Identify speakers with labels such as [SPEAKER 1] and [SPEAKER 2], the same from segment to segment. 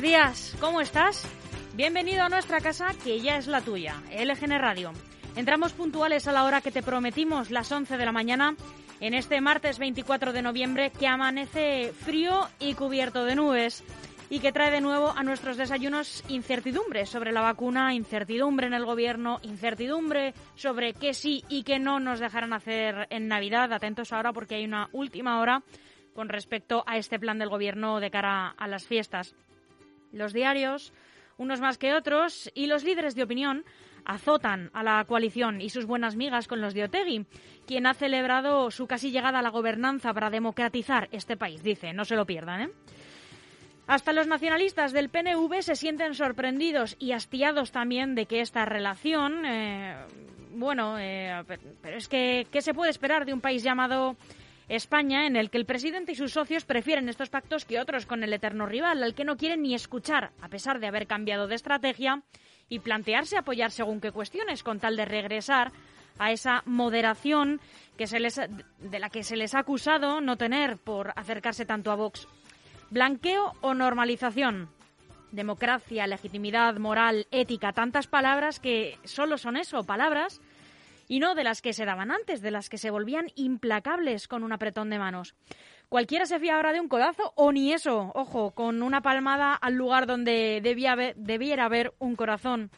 [SPEAKER 1] Días. ¿Cómo estás? Bienvenido a nuestra casa, que ya es la tuya, LGN Radio. Entramos puntuales a la hora que te prometimos, las 11 de la mañana, en este martes 24 de noviembre, que amanece frío y cubierto de nubes y que trae de nuevo a nuestros desayunos incertidumbre sobre la vacuna, incertidumbre en el gobierno, incertidumbre sobre qué sí y qué no nos dejarán hacer en Navidad. Atentos ahora porque hay una última hora con respecto a este plan del gobierno de cara a las fiestas. Los diarios, unos más que otros, y los líderes de opinión azotan a la coalición y sus buenas migas con los de Otegui, quien ha celebrado su casi llegada a la gobernanza para democratizar este país, dice, no se lo pierdan, ¿eh? Hasta los nacionalistas del PNV se sienten sorprendidos y hastiados también de que esta relación, eh, bueno, eh, pero es que, ¿qué se puede esperar de un país llamado España, en el que el presidente y sus socios prefieren estos pactos que otros con el eterno rival, al que no quieren ni escuchar, a pesar de haber cambiado de estrategia y plantearse apoyar según qué cuestiones, con tal de regresar a esa moderación que se les, de la que se les ha acusado no tener por acercarse tanto a Vox. ¿Blanqueo o normalización? Democracia, legitimidad, moral, ética, tantas palabras que solo son eso, palabras y no de las que se daban antes, de las que se volvían implacables con un apretón de manos. Cualquiera se fía ahora de un codazo o ni eso, ojo, con una palmada al lugar donde debía debiera haber un corazón.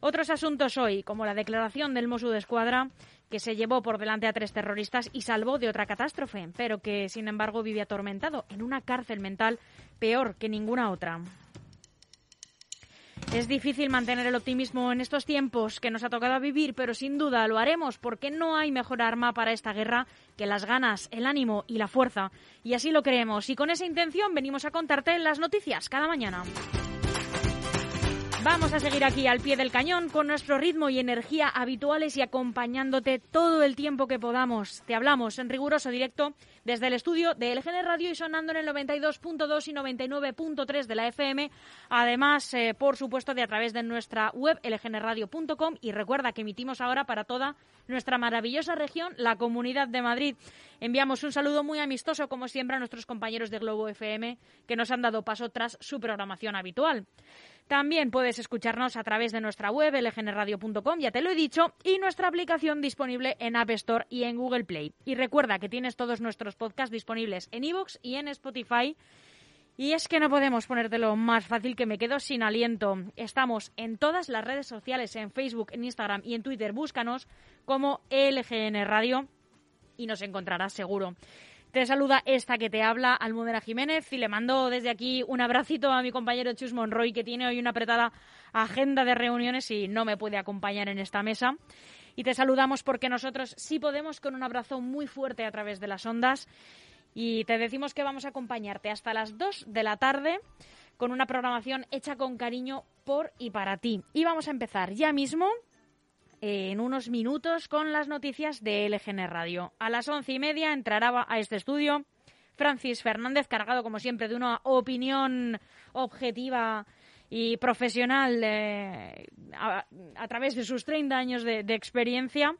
[SPEAKER 1] Otros asuntos hoy, como la declaración del Mosu de Escuadra, que se llevó por delante a tres terroristas y salvó de otra catástrofe, pero que, sin embargo, vive atormentado en una cárcel mental peor que ninguna otra. Es difícil mantener el optimismo en estos tiempos que nos ha tocado vivir, pero sin duda lo haremos porque no hay mejor arma para esta guerra que las ganas, el ánimo y la fuerza. Y así lo creemos. Y con esa intención venimos a contarte las noticias cada mañana. Vamos a seguir aquí al pie del cañón con nuestro ritmo y energía habituales y acompañándote todo el tiempo que podamos. Te hablamos en riguroso directo desde el estudio de LGN Radio y sonando en el 92.2 y 99.3 de la FM. Además, eh, por supuesto, de a través de nuestra web lgnradio.com y recuerda que emitimos ahora para toda nuestra maravillosa región, la Comunidad de Madrid. Enviamos un saludo muy amistoso, como siempre, a nuestros compañeros de Globo FM que nos han dado paso tras su programación habitual. También puedes escucharnos a través de nuestra web lgnradio.com, ya te lo he dicho, y nuestra aplicación disponible en App Store y en Google Play. Y recuerda que tienes todos nuestros podcasts disponibles en iVoox y en Spotify. Y es que no podemos ponértelo más fácil que me quedo sin aliento. Estamos en todas las redes sociales, en Facebook, en Instagram y en Twitter. Búscanos como LGN Radio y nos encontrarás seguro. Te saluda esta que te habla, Almudena Jiménez, y le mando desde aquí un abracito a mi compañero Chus Monroy, que tiene hoy una apretada agenda de reuniones y no me puede acompañar en esta mesa. Y te saludamos porque nosotros sí podemos con un abrazo muy fuerte a través de las ondas. Y te decimos que vamos a acompañarte hasta las 2 de la tarde con una programación hecha con cariño por y para ti. Y vamos a empezar ya mismo en unos minutos con las noticias de LGN Radio. A las once y media entrará a este estudio Francis Fernández, cargado como siempre de una opinión objetiva y profesional eh, a, través de sus 30 años de experiencia.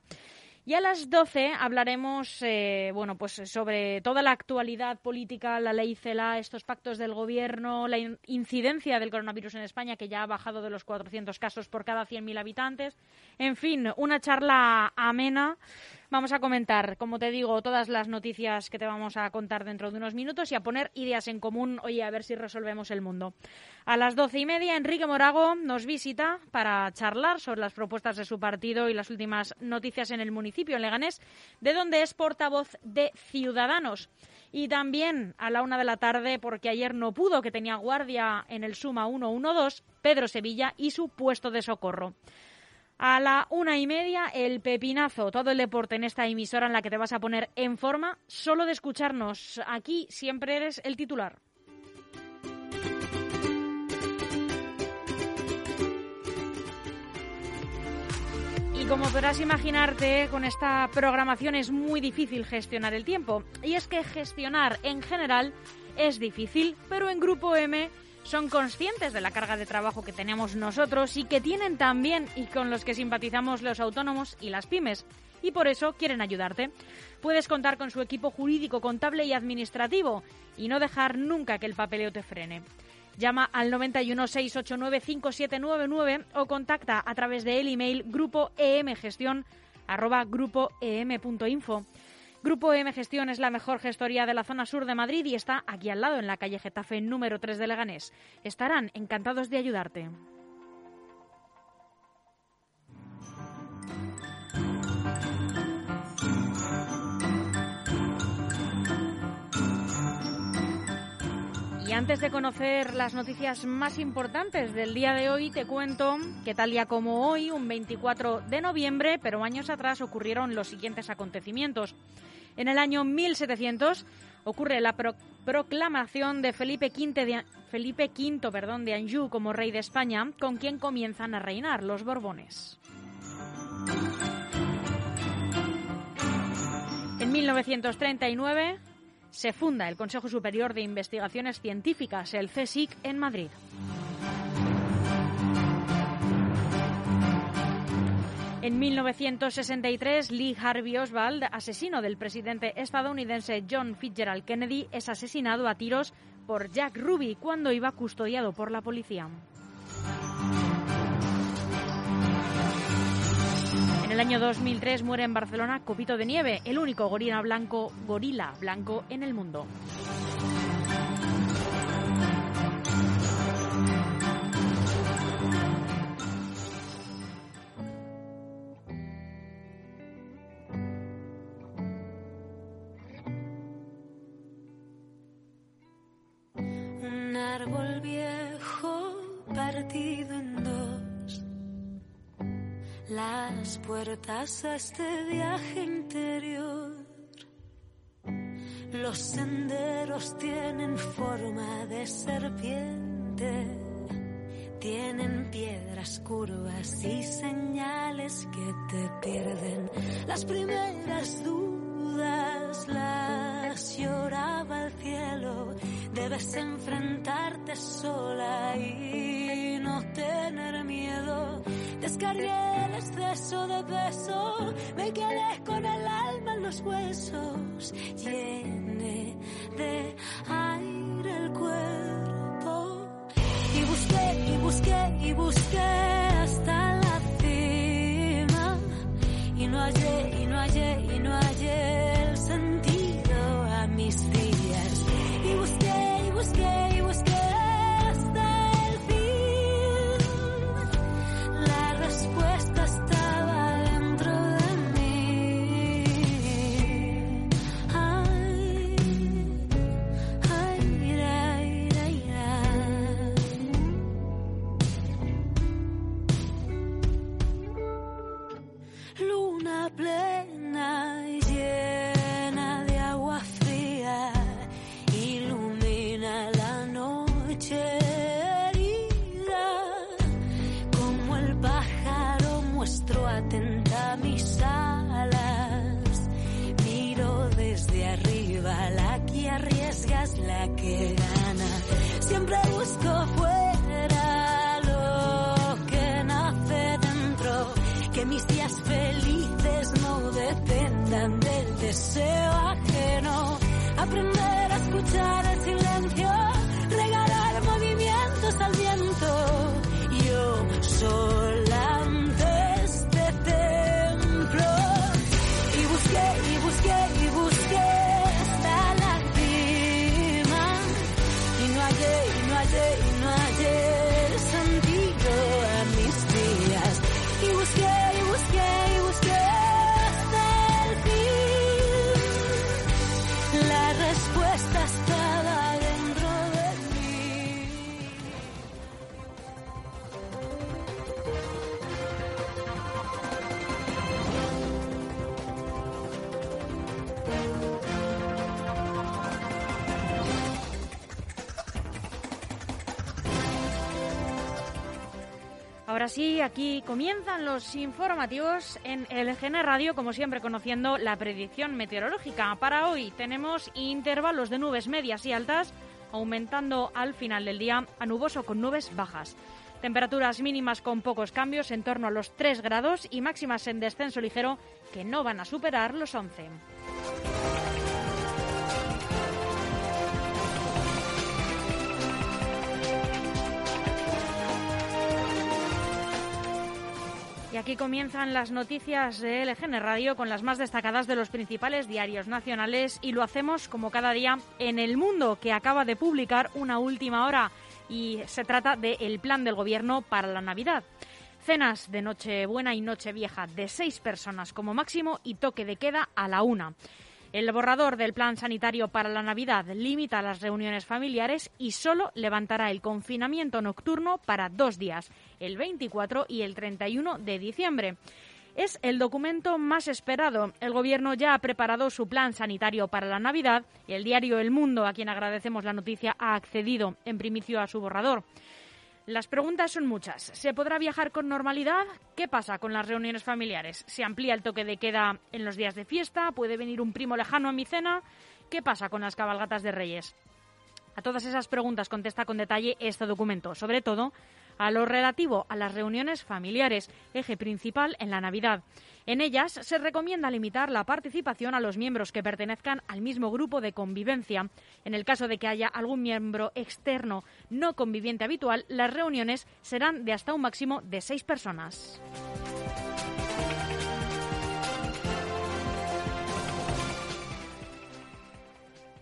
[SPEAKER 1] Y a las 12 hablaremos eh, bueno, pues sobre toda la actualidad política, la ley CELA, estos pactos del gobierno, la incidencia del coronavirus en España, que ya ha bajado de los 400 casos por cada 100.000 habitantes. En fin, una charla amena Vamos a comentar, como te digo, todas las noticias que te vamos a contar dentro de unos minutos y a poner ideas en común, oye, a ver si resolvemos el mundo. A las doce y media, Enrique Morago nos visita para charlar sobre las propuestas de su partido y las últimas noticias en el municipio, en Leganés, de donde es portavoz de Ciudadanos. Y también a la una de la tarde, porque ayer no pudo, que tenía guardia en el Suma 112, Pedro Sevilla y su puesto de socorro. A la una y media, el pepinazo, todo el deporte en esta emisora en la que te vas a poner en forma solo de escucharnos. Aquí siempre eres el titular. Y como podrás imaginarte, con esta programación es muy difícil gestionar el tiempo. Y es que gestionar en general es difícil, pero en Grupo M son conscientes de la carga de trabajo que tenemos nosotros y que tienen también y con los que simpatizamos los autónomos y las pymes. Y por eso quieren ayudarte. Puedes contar con su equipo jurídico, contable y administrativo y no dejar nunca que el papeleo te frene. Llama al 91 689 5799 o contacta a través del email grupo Grupo M Gestión es la mejor gestoría de la zona sur de Madrid y está aquí al lado, en la calle Getafe número 3 de Leganés. Estarán encantados de ayudarte. Y antes de conocer las noticias más importantes del día de hoy, te cuento que tal día como hoy, un 24 de noviembre, pero años atrás ocurrieron los siguientes acontecimientos. En el año 1700 ocurre la proclamación de Felipe V de, Felipe perdón, de Anjou como rey de España, con quien comienzan a reinar los Borbones. En 1939 se funda el Consejo Superior de Investigaciones Científicas, el CSIC, en Madrid. En 1963, Lee Harvey Oswald, asesino del presidente estadounidense John Fitzgerald Kennedy, es asesinado a tiros por Jack Ruby cuando iba custodiado por la policía. En el año 2003 muere en Barcelona Copito de Nieve, el único gorila blanco, gorila blanco en el mundo.
[SPEAKER 2] Las puertas a este viaje interior. Los senderos tienen forma de serpiente, tienen piedras curvas y señales que te pierden. Las primeras dudas las lloraba debes enfrentarte sola y no tener miedo Descargué el exceso de peso, me quedé con el alma en los huesos, llené de aire el cuerpo. Y busqué, y busqué, y busqué
[SPEAKER 1] aquí comienzan los informativos en LGN Radio, como siempre conociendo la predicción meteorológica. Para hoy tenemos intervalos de nubes medias y altas, aumentando al final del día a nuboso con nubes bajas. Temperaturas mínimas con pocos cambios en torno a los 3 grados y máximas en descenso ligero que no van a superar los 11. Aquí comienzan las noticias de LGN Radio con las más destacadas de los principales diarios nacionales y lo hacemos como cada día en El Mundo, que acaba de publicar una última hora y se trata del plan del Gobierno para la Navidad. Cenas de Nochebuena y Nochevieja de seis personas como máximo y toque de queda a la una. El borrador del plan sanitario para la Navidad limita las reuniones familiares y solo levantará el confinamiento nocturno para dos días, el 24 y el 31 de diciembre. Es el documento más esperado. El Gobierno ya ha preparado su plan sanitario para la Navidad y el diario El Mundo, a quien agradecemos la noticia, ha accedido en primicio a su borrador. Las preguntas son muchas. ¿Se podrá viajar con normalidad? ¿Qué pasa con las reuniones familiares? ¿Se amplía el toque de queda en los días de fiesta? ¿Puede venir un primo lejano a mi cena? ¿Qué pasa con las cabalgatas de Reyes? A todas esas preguntas contesta con detalle este documento, sobre todo a lo relativo a las reuniones familiares, eje principal en la Navidad. En ellas se recomienda limitar la participación a los miembros que pertenezcan al mismo grupo de convivencia. En el caso de que haya algún miembro externo no conviviente habitual, las reuniones serán de hasta un máximo de seis personas.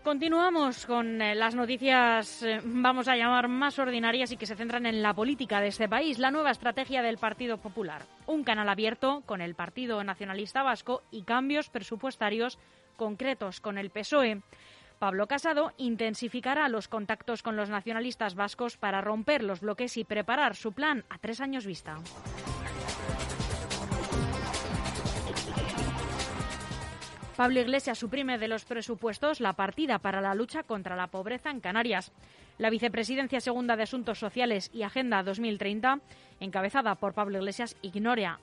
[SPEAKER 1] Continuamos con eh, las noticias, eh, vamos a llamar más ordinarias y que se centran en la política de este país. La nueva estrategia del Partido Popular. Un canal abierto con el Partido Nacionalista Vasco y cambios presupuestarios concretos con el PSOE. Pablo Casado intensificará los contactos con los nacionalistas vascos para romper los bloques y preparar su plan a tres años vista. Pablo Iglesias suprime de los presupuestos la partida para la lucha contra la pobreza en Canarias. La Vicepresidencia Segunda de Asuntos Sociales y Agenda 2030, encabezada por Pablo Iglesias, ignora,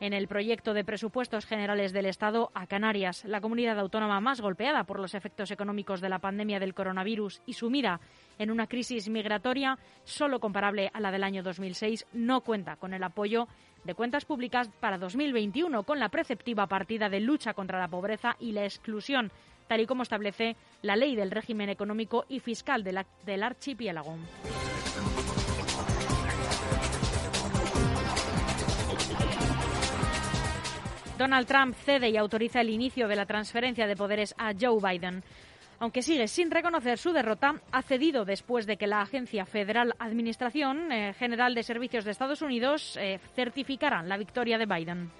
[SPEAKER 1] en el proyecto de presupuestos generales del Estado a Canarias, la comunidad autónoma más golpeada por los efectos económicos de la pandemia del coronavirus y sumida en una crisis migratoria solo comparable a la del año 2006, no cuenta con el apoyo de cuentas públicas para 2021 con la preceptiva partida de lucha contra la pobreza y la exclusión, tal y como establece la ley del régimen económico y fiscal del archipiélago. Donald Trump cede y autoriza el inicio de la transferencia de poderes a Joe Biden aunque sigue sin reconocer su derrota, ha cedido después de que la Agencia Federal Administración eh, General de Servicios de Estados Unidos eh, certificara la victoria de Biden.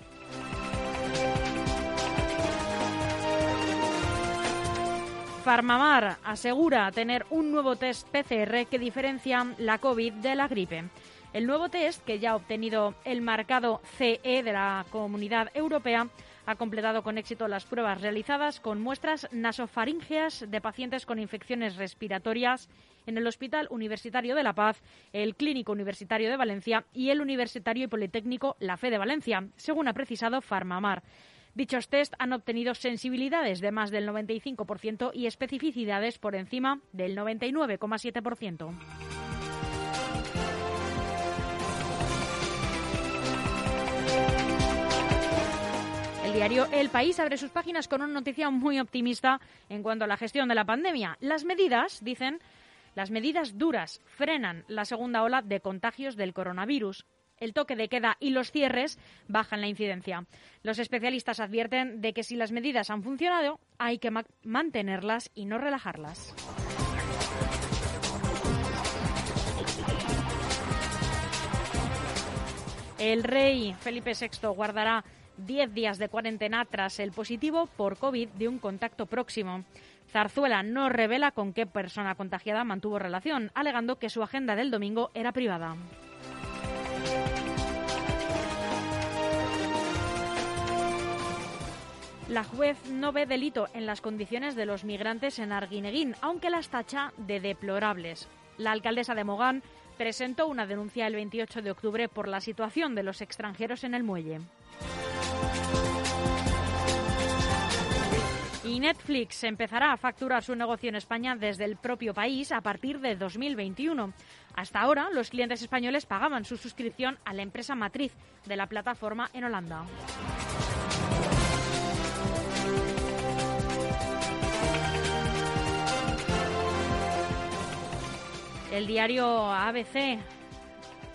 [SPEAKER 1] Farmamar asegura tener un nuevo test PCR que diferencia la COVID de la gripe. El nuevo test, que ya ha obtenido el marcado CE de la Comunidad Europea, ha completado con éxito las pruebas realizadas con muestras nasofaríngeas de pacientes con infecciones respiratorias en el Hospital Universitario de La Paz, el Clínico Universitario de Valencia y el Universitario y Politécnico La Fe de Valencia, según ha precisado Farmamar. Dichos test han obtenido sensibilidades de más del 95% y especificidades por encima del 99,7%. Diario El País abre sus páginas con una noticia muy optimista en cuanto a la gestión de la pandemia. Las medidas, dicen, las medidas duras frenan la segunda ola de contagios del coronavirus. El toque de queda y los cierres bajan la incidencia. Los especialistas advierten de que si las medidas han funcionado, hay que mantenerlas y no relajarlas. El rey Felipe VI guardará 10 días de cuarentena tras el positivo por COVID de un contacto próximo. Zarzuela no revela con qué persona contagiada mantuvo relación, alegando que su agenda del domingo era privada. La juez no ve delito en las condiciones de los migrantes en Arguineguín, aunque las tacha de deplorables. La alcaldesa de Mogán presentó una denuncia el 28 de octubre por la situación de los extranjeros en el muelle. Y Netflix empezará a facturar su negocio en España desde el propio país a partir de 2021. Hasta ahora, los clientes españoles pagaban su suscripción a la empresa matriz de la plataforma en Holanda. El diario ABC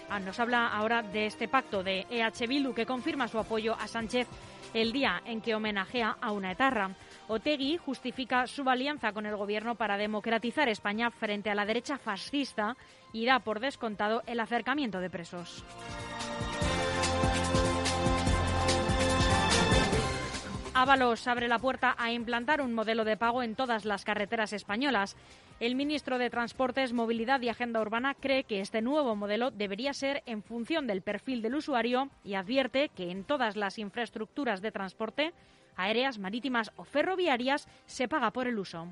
[SPEAKER 1] ah, nos habla ahora de este pacto de EH Bildu que confirma su apoyo a Sánchez el día en que homenajea a una etarra. Otegui justifica su alianza con el gobierno para democratizar España frente a la derecha fascista y da por descontado el acercamiento de presos. Ábalos abre la puerta a implantar un modelo de pago en todas las carreteras españolas. El ministro de Transportes, Movilidad y Agenda Urbana cree que este nuevo modelo debería ser en función del perfil del usuario y advierte que en todas las infraestructuras de transporte, aéreas, marítimas o ferroviarias, se paga por el uso.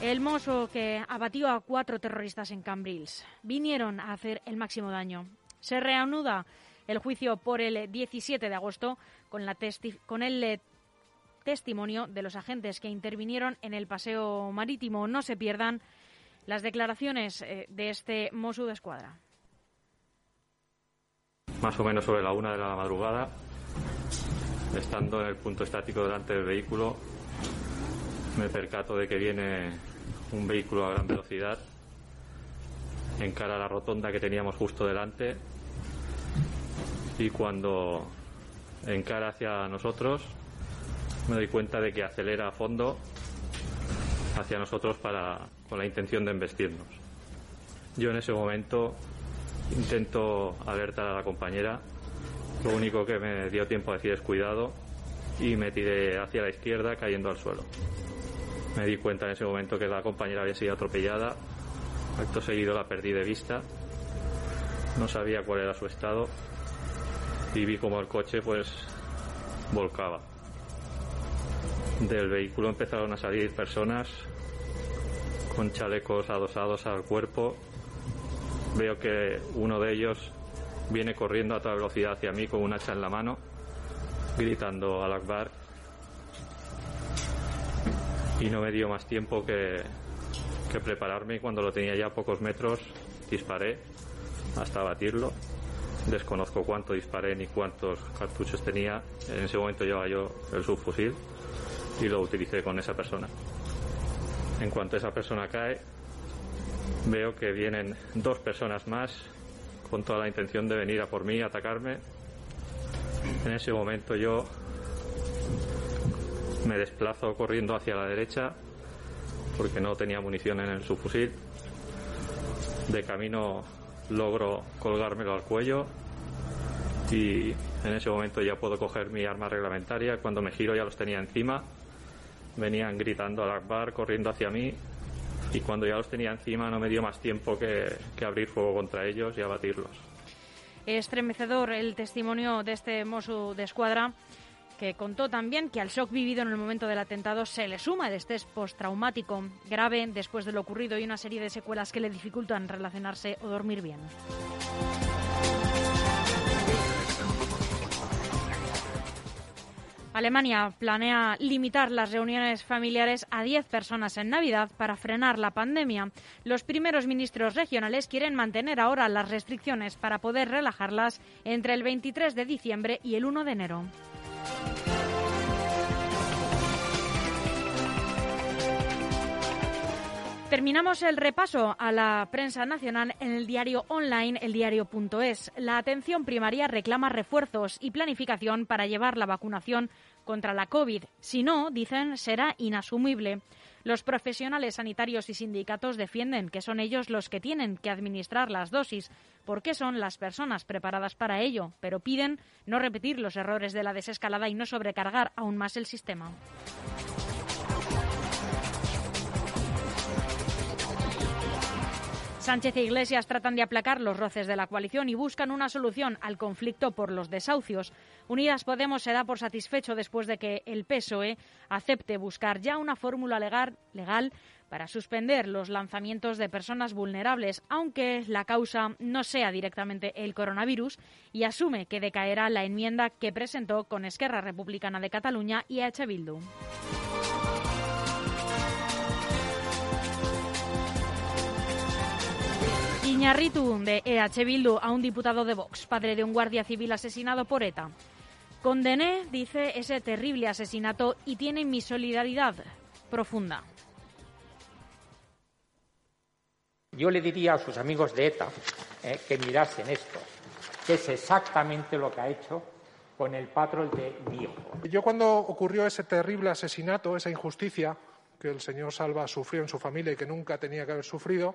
[SPEAKER 1] El mozo que abatió a cuatro terroristas en Cambrils vinieron a hacer el máximo daño. Se reanuda el juicio por el 17 de agosto con, el eh, testimonio de los agentes que intervinieron en el paseo marítimo. No se pierdan las declaraciones eh, de este Mosu de Escuadra.
[SPEAKER 3] Más o menos sobre la una de la madrugada, estando en el punto estático delante del vehículo, me percato de que viene un vehículo a gran velocidad encara la rotonda que teníamos justo delante y cuando encara hacia nosotros me doy cuenta de que acelera a fondo hacia nosotros para, con la intención de embestirnos. Yo en ese momento intento alertar a la compañera, lo único que me dio tiempo a decir es cuidado y me tiré hacia la izquierda cayendo al suelo. Me di cuenta en ese momento que la compañera había sido atropellada. Acto seguido la perdí de vista. No sabía cuál era su estado y vi como el coche pues volcaba. Del vehículo empezaron a salir personas con chalecos adosados al cuerpo. Veo que uno de ellos viene corriendo a toda velocidad hacia mí con un hacha en la mano, gritando al Akbar y no me dio más tiempo que, que prepararme y cuando lo tenía ya a pocos metros disparé hasta batirlo. Desconozco cuánto disparé ni cuántos cartuchos tenía. En ese momento llevaba yo el subfusil y lo utilicé con esa persona. En cuanto esa persona cae, veo que vienen dos personas más con toda la intención de venir a por mí, atacarme. En ese momento yo me desplazo corriendo hacia la derecha porque no tenía munición en el subfusil. De camino logro colgármelo al cuello y en ese momento ya puedo coger mi arma reglamentaria. Cuando me giro ya los tenía encima. Venían gritando al Akbar, corriendo hacia mí y cuando ya los tenía encima no me dio más tiempo que, que abrir fuego contra ellos y abatirlos.
[SPEAKER 1] Estremecedor el testimonio de este mozo de escuadra que contó también que al shock vivido en el momento del atentado se le suma el estrés postraumático grave después de lo ocurrido y una serie de secuelas que le dificultan relacionarse o dormir bien. Alemania planea limitar las reuniones familiares a 10 personas en Navidad para frenar la pandemia. Los primeros ministros regionales quieren mantener ahora las restricciones para poder relajarlas entre el 23 de diciembre y el 1 de enero. Terminamos el repaso a la prensa nacional en el diario online eldiario.es. La atención primaria reclama refuerzos y planificación para llevar la vacunación contra la COVID. Si no, dicen, será inasumible. Los profesionales sanitarios y sindicatos defienden que son ellos los que tienen que administrar las dosis, porque son las personas preparadas para ello, pero piden no repetir los errores de la desescalada y no sobrecargar aún más el sistema. Sánchez e Iglesias tratan de aplacar los roces de la coalición y buscan una solución al conflicto por los desahucios. Unidas Podemos se da por satisfecho después de que el PSOE acepte buscar ya una fórmula legal, legal para suspender los lanzamientos de personas vulnerables, aunque la causa no sea directamente el coronavirus, y asume que decaerá la enmienda que presentó con Esquerra Republicana de Cataluña y H. Bildu. Iñarritu, de EH Bildu, a un diputado de Vox, padre de un guardia civil asesinado por ETA. Condené, dice, ese terrible asesinato y tiene mi solidaridad profunda.
[SPEAKER 4] Yo le diría a sus amigos de ETA eh, que mirasen esto, que es exactamente lo que ha hecho con el patrón de mi hijo.
[SPEAKER 5] Yo cuando ocurrió ese terrible asesinato, esa injusticia que el señor Salva sufrió en su familia y que nunca tenía que haber sufrido,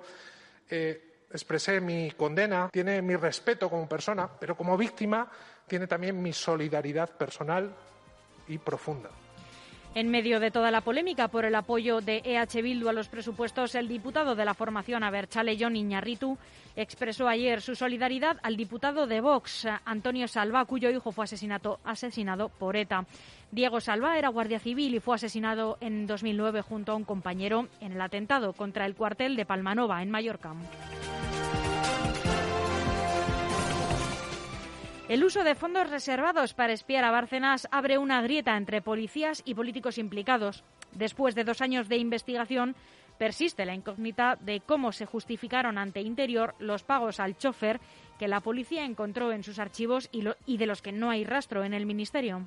[SPEAKER 5] eh, expresé mi condena, tiene mi respeto como persona, pero como víctima tiene también mi solidaridad personal y profunda.
[SPEAKER 1] En medio de toda la polémica por el apoyo de EH Bildu a los presupuestos, el diputado de la formación Aberchale, John Iñarritu, expresó ayer su solidaridad al diputado de Vox, Antonio Salva, cuyo hijo fue asesinado, asesinado por ETA. Diego Salva era guardia civil y fue asesinado en 2009 junto a un compañero en el atentado contra el cuartel de Palmanova, en Mallorca. El uso de fondos reservados para espiar a Bárcenas abre una grieta entre policías y políticos implicados. Después de dos años de investigación, persiste la incógnita de cómo se justificaron ante Interior los pagos al chofer que la policía encontró en sus archivos y, y de los que no hay rastro en el Ministerio.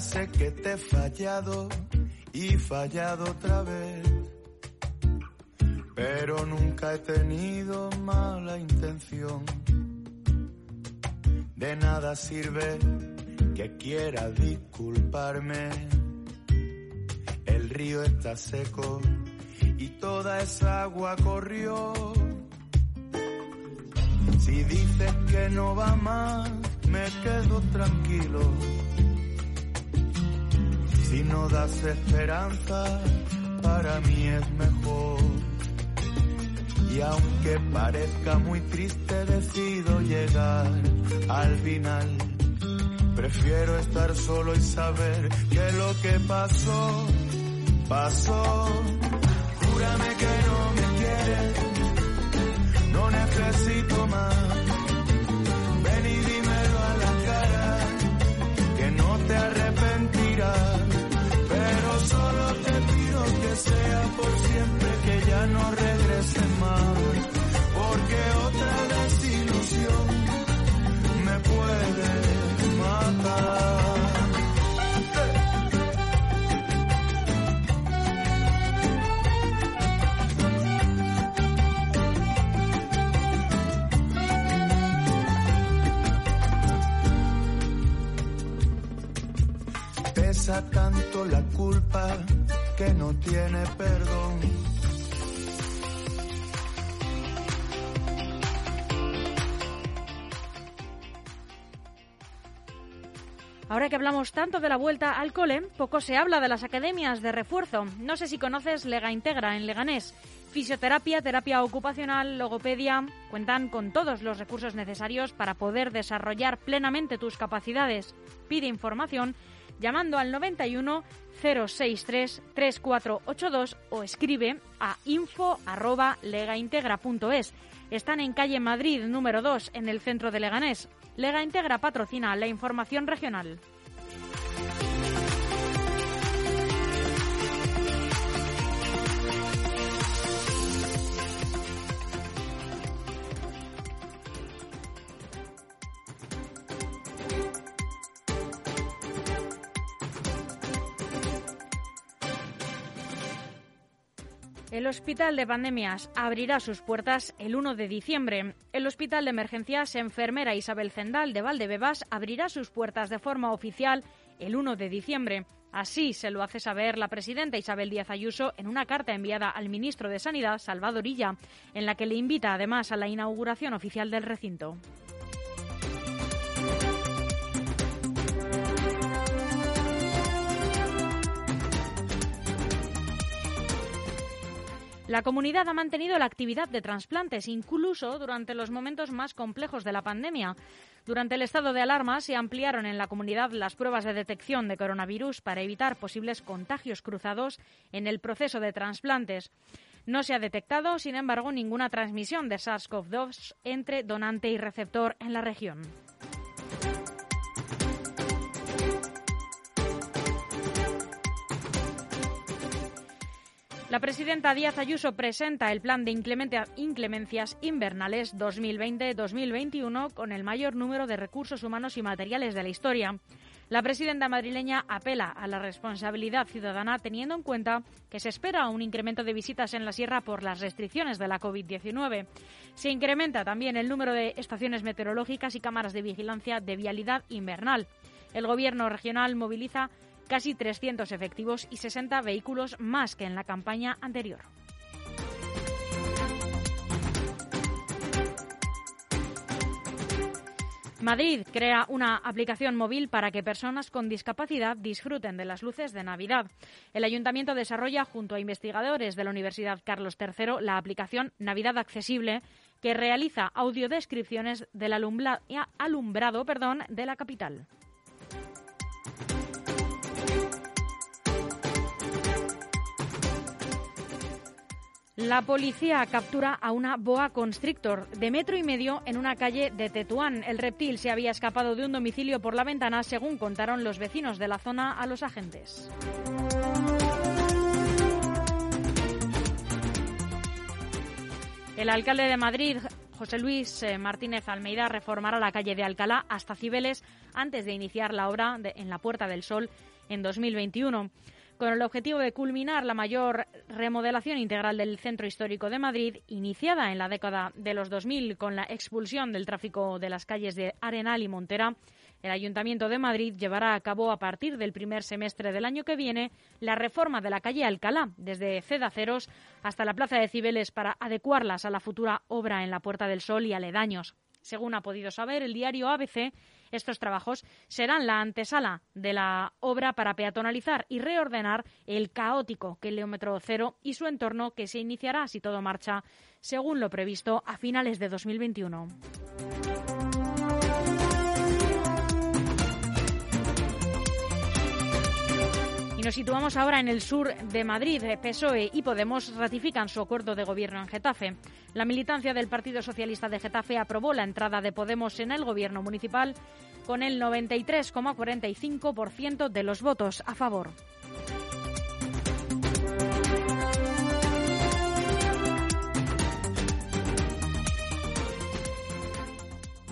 [SPEAKER 6] Sé que te he fallado y fallado otra vez, pero nunca he tenido mala intención. De nada sirve que quiera disculparme. El río está seco y toda esa agua corrió. Si dices que no va más, me quedo tranquilo si no das esperanza, para mí es mejor. Y aunque parezca muy triste, decido llegar al final. Prefiero estar solo y saber que lo que pasó, pasó. Júrame que no me quieres, no necesito más. Sea por siempre, que ya no regrese más, porque otra desilusión me puede matar. Tanto la culpa que no tiene perdón.
[SPEAKER 1] Ahora que hablamos tanto de la vuelta al cole, poco se habla de las academias de refuerzo. No sé si conoces Lega Integra en Leganés. Fisioterapia, terapia ocupacional, logopedia, cuentan con todos los recursos necesarios para poder desarrollar plenamente tus capacidades. Pide información llamando al 91 063 3482 o escribe a info@legaintegra.es. Están en calle Madrid número 2 en el centro de Leganés. Lega Integra patrocina la información regional. El Hospital de Pandemias abrirá sus puertas el 1 de diciembre. El Hospital de Emergencias Enfermera Isabel Zendal de Valdebebas abrirá sus puertas de forma oficial el 1 de diciembre. Así se lo hace saber la presidenta Isabel Díaz Ayuso en una carta enviada al ministro de Sanidad, Salvador Illa, en la que le invita además a la inauguración oficial del recinto. La comunidad ha mantenido la actividad de trasplantes, incluso durante los momentos más complejos de la pandemia. Durante el estado de alarma se ampliaron en la comunidad las pruebas de detección de coronavirus para evitar posibles contagios cruzados en el proceso de trasplantes. No se ha detectado, sin embargo, ninguna transmisión de SARS-CoV-2 entre donante y receptor en la región. La presidenta Díaz Ayuso presenta el plan de inclemencias invernales 2020-2021 con el mayor número de recursos humanos y materiales de la historia. La presidenta madrileña apela a la responsabilidad ciudadana teniendo en cuenta que se espera un incremento de visitas en la sierra por las restricciones de la COVID-19. Se incrementa también el número de estaciones meteorológicas y cámaras de vigilancia de vialidad invernal. El Gobierno regional moviliza casi 300 efectivos y 60 vehículos más que en la campaña anterior. Madrid crea una aplicación móvil para que personas con discapacidad disfruten de las luces de Navidad. El ayuntamiento desarrolla, junto a investigadores de la Universidad Carlos III, la aplicación Navidad Accesible, que realiza audiodescripciones del alumbrado perdón, de la capital. La policía captura a una boa constrictor de metro y medio en una calle de Tetuán. El reptil se había escapado de un domicilio por la ventana, según contaron los vecinos de la zona a los agentes. El alcalde de Madrid, José Luis eh, Martínez Almeida, reformará la calle de Alcalá hasta Cibeles antes de iniciar la obra en la Puerta del Sol en 2021 con el objetivo de culminar la mayor remodelación integral del centro histórico de Madrid, iniciada en la década de los 2000 con la expulsión del tráfico de las calles de Arenal y Montera. El Ayuntamiento de Madrid llevará a cabo a partir del primer semestre del año que viene la reforma de la calle Alcalá, desde Cedaceros hasta la Plaza de Cibeles, para adecuarlas a la futura obra en la Puerta del Sol y aledaños. Según ha podido saber el diario ABC, estos trabajos serán la antesala de la obra para peatonalizar y reordenar el caótico kilómetro cero y su entorno que se iniciará, si todo marcha, según lo previsto, a finales de 2021. Nos situamos ahora en el sur de Madrid. PSOE y Podemos ratifican su acuerdo de gobierno en Getafe. La militancia del Partido Socialista de Getafe aprobó la entrada de Podemos en el gobierno municipal con el 93,45% de los votos a favor.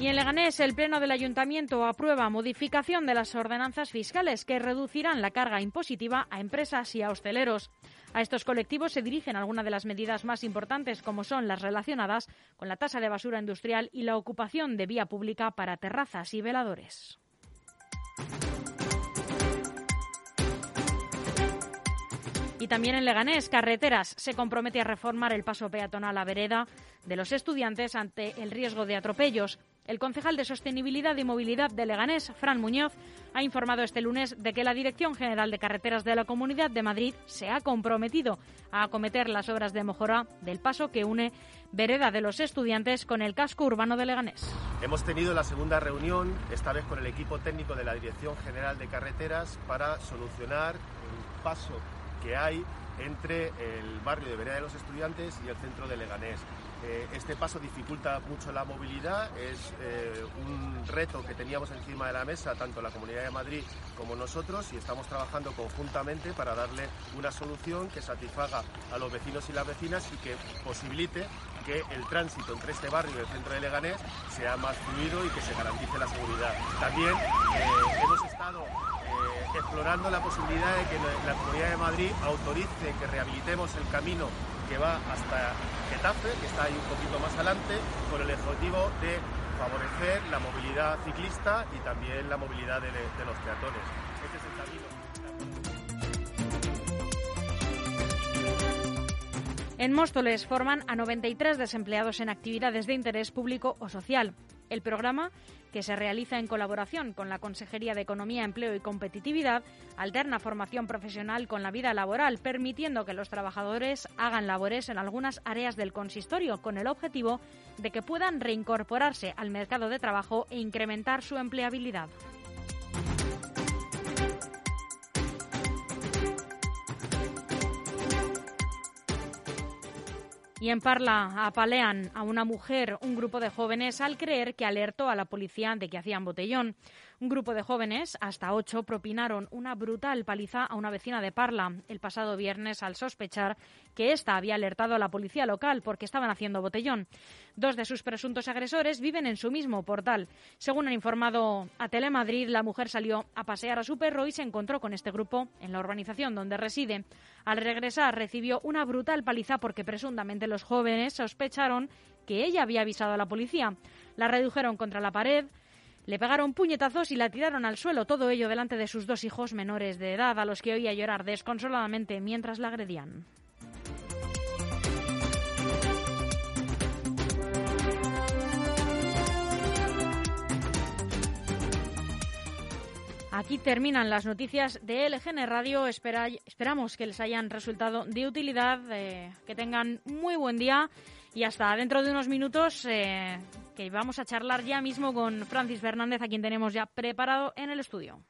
[SPEAKER 1] Y en Leganés, el Pleno del Ayuntamiento aprueba modificación de las ordenanzas fiscales que reducirán la carga impositiva a empresas y a hosteleros. A estos colectivos se dirigen algunas de las medidas más importantes, como son las relacionadas con la tasa de basura industrial y la ocupación de vía pública para terrazas y veladores. Y también en Leganés, Carreteras se compromete a reformar el paso peatonal a vereda de los estudiantes ante el riesgo de atropellos. El concejal de Sostenibilidad y Movilidad de Leganés, Fran Muñoz, ha informado este lunes de que la Dirección General de Carreteras de la Comunidad de Madrid se ha comprometido a acometer las obras de mejora del paso que une Vereda de los Estudiantes con el casco urbano de Leganés.
[SPEAKER 7] Hemos tenido la segunda reunión, esta vez con el equipo técnico de la Dirección General de Carreteras, para solucionar el paso que hay entre el barrio de Vereda de los Estudiantes y el centro de Leganés. Eh, este paso dificulta mucho la movilidad, es eh, un reto que teníamos encima de la mesa tanto la Comunidad de Madrid como nosotros y estamos trabajando conjuntamente para darle una solución que satisfaga a los vecinos y las vecinas y que posibilite que el tránsito entre este barrio y el centro de Leganés sea más fluido y que se garantice la seguridad. También eh, hemos estado explorando la posibilidad de que la Comunidad de Madrid autorice que rehabilitemos el camino que va hasta Getafe, que está ahí un poquito más adelante, con el objetivo de favorecer la movilidad ciclista y también la movilidad de, los peatones. Este es el camino.
[SPEAKER 1] En Móstoles forman a 93 desempleados en actividades de interés público o social. El programa, que se realiza en colaboración con la Consejería de Economía, Empleo y Competitividad, alterna formación profesional con la vida laboral, permitiendo que los trabajadores hagan labores en algunas áreas del consistorio, con el objetivo de que puedan reincorporarse al mercado de trabajo e incrementar su empleabilidad. Y en Parla apalean a una mujer, un grupo de jóvenes, al creer que alertó a la policía de que hacían botellón. Un grupo de jóvenes, hasta ocho, propinaron una brutal paliza a una vecina de Parla el pasado viernes al sospechar que ésta había alertado a la policía local porque estaban haciendo botellón. Dos de sus presuntos agresores viven en su mismo portal. Según han informado a Telemadrid, la mujer salió a pasear a su perro y se encontró con este grupo en la urbanización donde reside. Al regresar recibió una brutal paliza porque presuntamente los jóvenes sospecharon que ella había avisado a la policía. La redujeron contra la pared, le pegaron puñetazos y la tiraron al suelo, todo ello delante de sus dos hijos menores de edad, a los que oía llorar desconsoladamente mientras la agredían. Aquí terminan las noticias de LGN Radio. esperamos que les hayan resultado de utilidad, eh, que tengan muy buen día y hasta dentro de unos minutos eh, que vamos a charlar ya mismo con Francis Fernández, a quien tenemos ya preparado en el estudio.